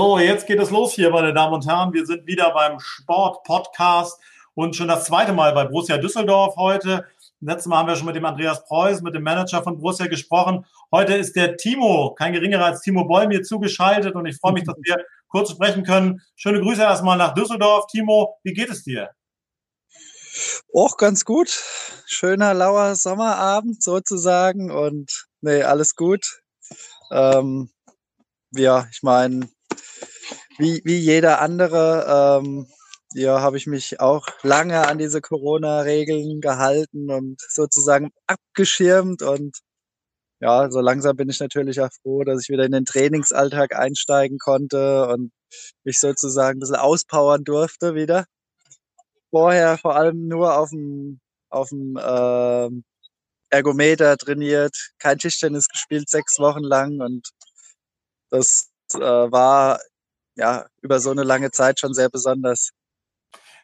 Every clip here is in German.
So, jetzt geht es los hier, meine Damen und Herren. Wir sind wieder beim Sport-Podcast und schon das zweite Mal bei Borussia Düsseldorf heute. Letztes Mal haben wir schon mit dem Andreas Preuß, mit dem Manager von Borussia gesprochen. Heute ist der Timo, kein geringerer als Timo Boll, mir zugeschaltet und ich freue mich, dass wir kurz sprechen können. Schöne Grüße erstmal nach Düsseldorf. Timo, wie geht es dir? Auch ganz gut. Schöner, lauer Sommerabend sozusagen und nee, alles gut. Ähm, ja, ich meine, wie, wie jeder andere, ähm, ja, habe ich mich auch lange an diese Corona-Regeln gehalten und sozusagen abgeschirmt und ja, so langsam bin ich natürlich auch froh, dass ich wieder in den Trainingsalltag einsteigen konnte und mich sozusagen ein bisschen auspowern durfte wieder. Vorher vor allem nur auf dem, auf dem äh, Ergometer trainiert, kein Tischtennis gespielt, sechs Wochen lang und das äh, war ja über so eine lange Zeit schon sehr besonders.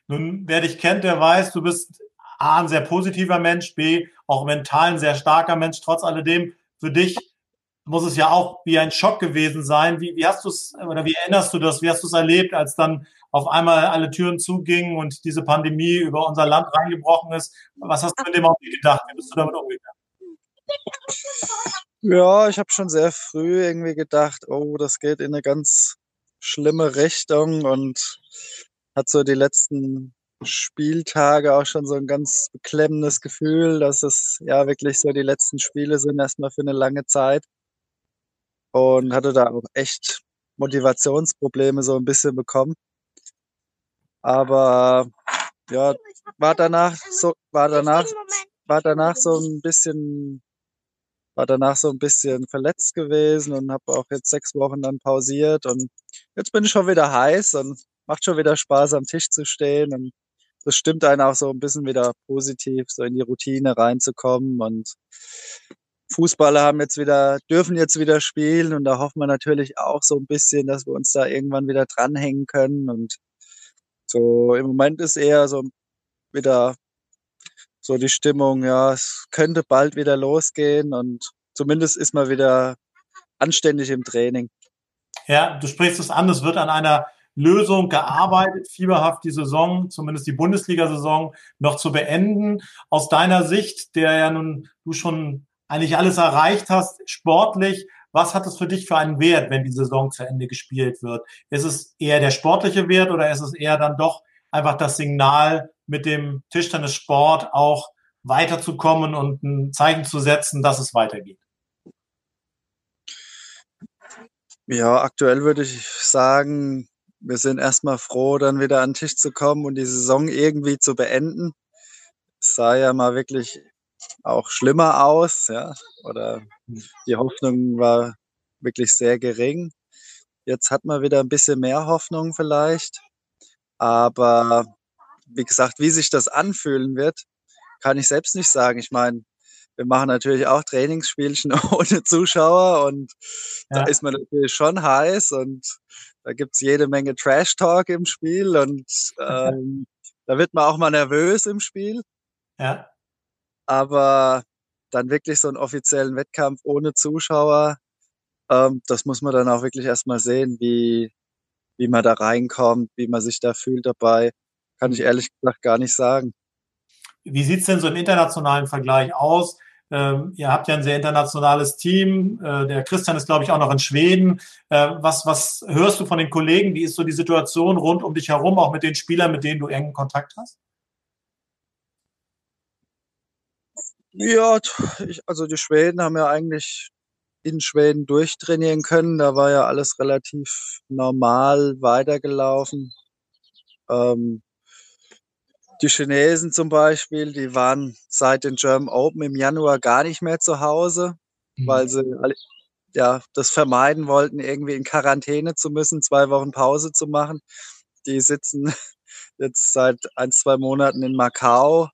Nun, wer dich kennt, der weiß, du bist A, ein sehr positiver Mensch, B, auch mental ein sehr starker Mensch. Trotz alledem, für dich muss es ja auch wie ein Schock gewesen sein. Wie, wie hast du es, oder wie erinnerst du das? Wie hast du es erlebt, als dann auf einmal alle Türen zugingen und diese Pandemie über unser Land reingebrochen ist? Was hast du in dem Augenblick gedacht? Wie bist du damit umgegangen? Ja, ich habe schon sehr früh irgendwie gedacht, oh, das geht in eine ganz schlimme Richtung und hat so die letzten Spieltage auch schon so ein ganz beklemmendes Gefühl, dass es ja wirklich so die letzten Spiele sind, erstmal für eine lange Zeit. Und hatte da auch echt Motivationsprobleme so ein bisschen bekommen. Aber ja, war danach so, war danach, war danach so ein bisschen, war danach so ein bisschen verletzt gewesen und habe auch jetzt sechs Wochen dann pausiert und jetzt bin ich schon wieder heiß und macht schon wieder Spaß, am Tisch zu stehen. Und das stimmt einen auch so ein bisschen wieder positiv, so in die Routine reinzukommen. Und Fußballer haben jetzt wieder, dürfen jetzt wieder spielen und da hoffen wir natürlich auch so ein bisschen, dass wir uns da irgendwann wieder dranhängen können. Und so im Moment ist eher so wieder so die Stimmung, ja, es könnte bald wieder losgehen und zumindest ist man wieder anständig im Training. Ja, du sprichst es an, es wird an einer Lösung gearbeitet, fieberhaft die Saison, zumindest die Bundesliga-Saison, noch zu beenden. Aus deiner Sicht, der ja nun du schon eigentlich alles erreicht hast, sportlich, was hat es für dich für einen Wert, wenn die Saison zu Ende gespielt wird? Ist es eher der sportliche Wert oder ist es eher dann doch einfach das Signal, mit dem Tischtennissport auch weiterzukommen und ein Zeichen zu setzen, dass es weitergeht? Ja, aktuell würde ich sagen, wir sind erstmal froh, dann wieder an den Tisch zu kommen und die Saison irgendwie zu beenden. Es sah ja mal wirklich auch schlimmer aus, ja, oder die Hoffnung war wirklich sehr gering. Jetzt hat man wieder ein bisschen mehr Hoffnung vielleicht, aber wie gesagt, wie sich das anfühlen wird, kann ich selbst nicht sagen. Ich meine, wir machen natürlich auch Trainingsspielchen ohne Zuschauer und ja. da ist man natürlich schon heiß und da gibt's jede Menge Trash-Talk im Spiel und ähm, da wird man auch mal nervös im Spiel. Ja. Aber dann wirklich so einen offiziellen Wettkampf ohne Zuschauer, ähm, das muss man dann auch wirklich erstmal sehen, wie, wie man da reinkommt, wie man sich da fühlt dabei. Kann ich ehrlich gesagt gar nicht sagen. Wie sieht's denn so im internationalen Vergleich aus? Ähm, ihr habt ja ein sehr internationales Team. Äh, der Christian ist, glaube ich, auch noch in Schweden. Äh, was, was hörst du von den Kollegen? Wie ist so die Situation rund um dich herum, auch mit den Spielern, mit denen du engen Kontakt hast? Ja, ich, also die Schweden haben ja eigentlich in Schweden durchtrainieren können. Da war ja alles relativ normal weitergelaufen. Ähm, die Chinesen zum Beispiel, die waren seit den German Open im Januar gar nicht mehr zu Hause, mhm. weil sie ja, das vermeiden wollten, irgendwie in Quarantäne zu müssen, zwei Wochen Pause zu machen. Die sitzen jetzt seit ein, zwei Monaten in Macau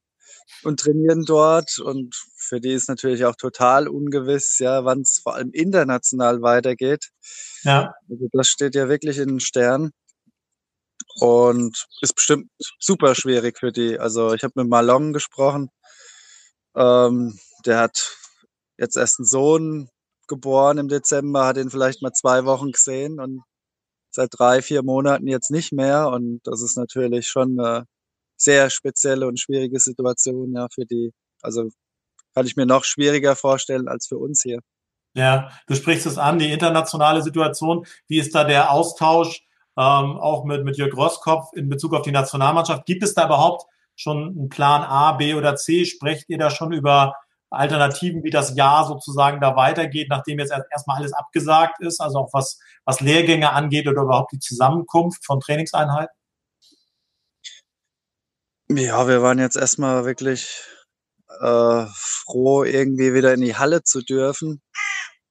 und trainieren dort. Und für die ist natürlich auch total ungewiss, ja, wann es vor allem international weitergeht. Ja. Also das steht ja wirklich in den Sternen. Und ist bestimmt super schwierig für die. Also ich habe mit Malong gesprochen. Ähm, der hat jetzt erst einen Sohn geboren im Dezember, hat ihn vielleicht mal zwei Wochen gesehen und seit drei, vier Monaten jetzt nicht mehr. Und das ist natürlich schon eine sehr spezielle und schwierige Situation, ja, für die, also kann ich mir noch schwieriger vorstellen als für uns hier. Ja, du sprichst es an, die internationale Situation. Wie ist da der Austausch ähm, auch mit, mit Jörg Rosskopf in Bezug auf die Nationalmannschaft? Gibt es da überhaupt schon einen Plan A, B oder C? Sprecht ihr da schon über Alternativen, wie das Jahr sozusagen da weitergeht, nachdem jetzt erstmal alles abgesagt ist, also auch was, was Lehrgänge angeht oder überhaupt die Zusammenkunft von Trainingseinheiten? Ja, wir waren jetzt erstmal wirklich äh, froh, irgendwie wieder in die Halle zu dürfen.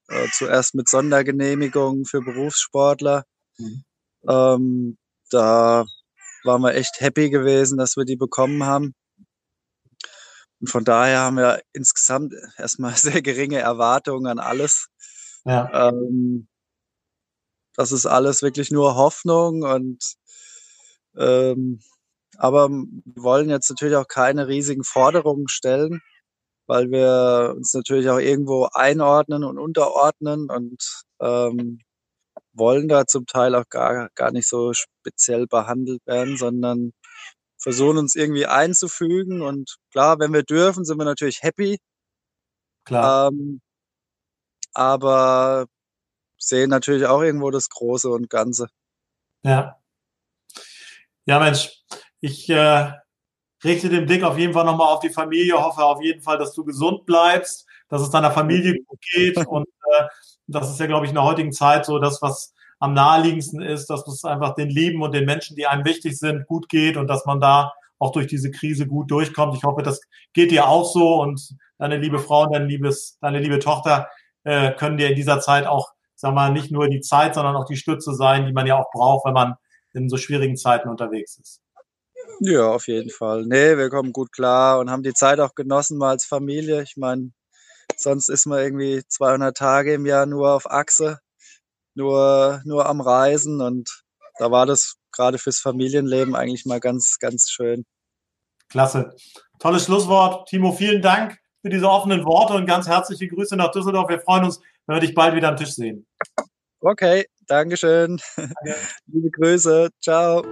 Äh, zuerst mit Sondergenehmigung für Berufssportler. Mhm. Ähm, da waren wir echt happy gewesen, dass wir die bekommen haben. Und von daher haben wir insgesamt erstmal sehr geringe Erwartungen an alles. Ja. Ähm, das ist alles wirklich nur Hoffnung und ähm, aber wir wollen jetzt natürlich auch keine riesigen Forderungen stellen, weil wir uns natürlich auch irgendwo einordnen und unterordnen und ähm, wollen da zum Teil auch gar, gar nicht so speziell behandelt werden, sondern versuchen uns irgendwie einzufügen. Und klar, wenn wir dürfen, sind wir natürlich happy. Klar. Ähm, aber sehen natürlich auch irgendwo das Große und Ganze. Ja. Ja, Mensch, ich äh, richte den Blick auf jeden Fall nochmal auf die Familie, hoffe auf jeden Fall, dass du gesund bleibst, dass es deiner Familie gut geht. Und äh, das ist ja, glaube ich, in der heutigen Zeit so das, was am naheliegendsten ist, dass es einfach den Lieben und den Menschen, die einem wichtig sind, gut geht und dass man da auch durch diese Krise gut durchkommt. Ich hoffe, das geht dir auch so und deine liebe Frau und dein liebes, deine liebe Tochter äh, können dir in dieser Zeit auch, sag mal, nicht nur die Zeit, sondern auch die Stütze sein, die man ja auch braucht, wenn man in so schwierigen Zeiten unterwegs ist. Ja, auf jeden Fall. Nee, wir kommen gut klar und haben die Zeit auch genossen mal als Familie. Ich meine, sonst ist man irgendwie 200 Tage im Jahr nur auf Achse nur, nur am Reisen und da war das gerade fürs Familienleben eigentlich mal ganz, ganz schön. Klasse. Tolles Schlusswort. Timo, vielen Dank für diese offenen Worte und ganz herzliche Grüße nach Düsseldorf. Wir freuen uns, wenn wir dich bald wieder am Tisch sehen. Okay, Dankeschön. Danke. Liebe Grüße. Ciao.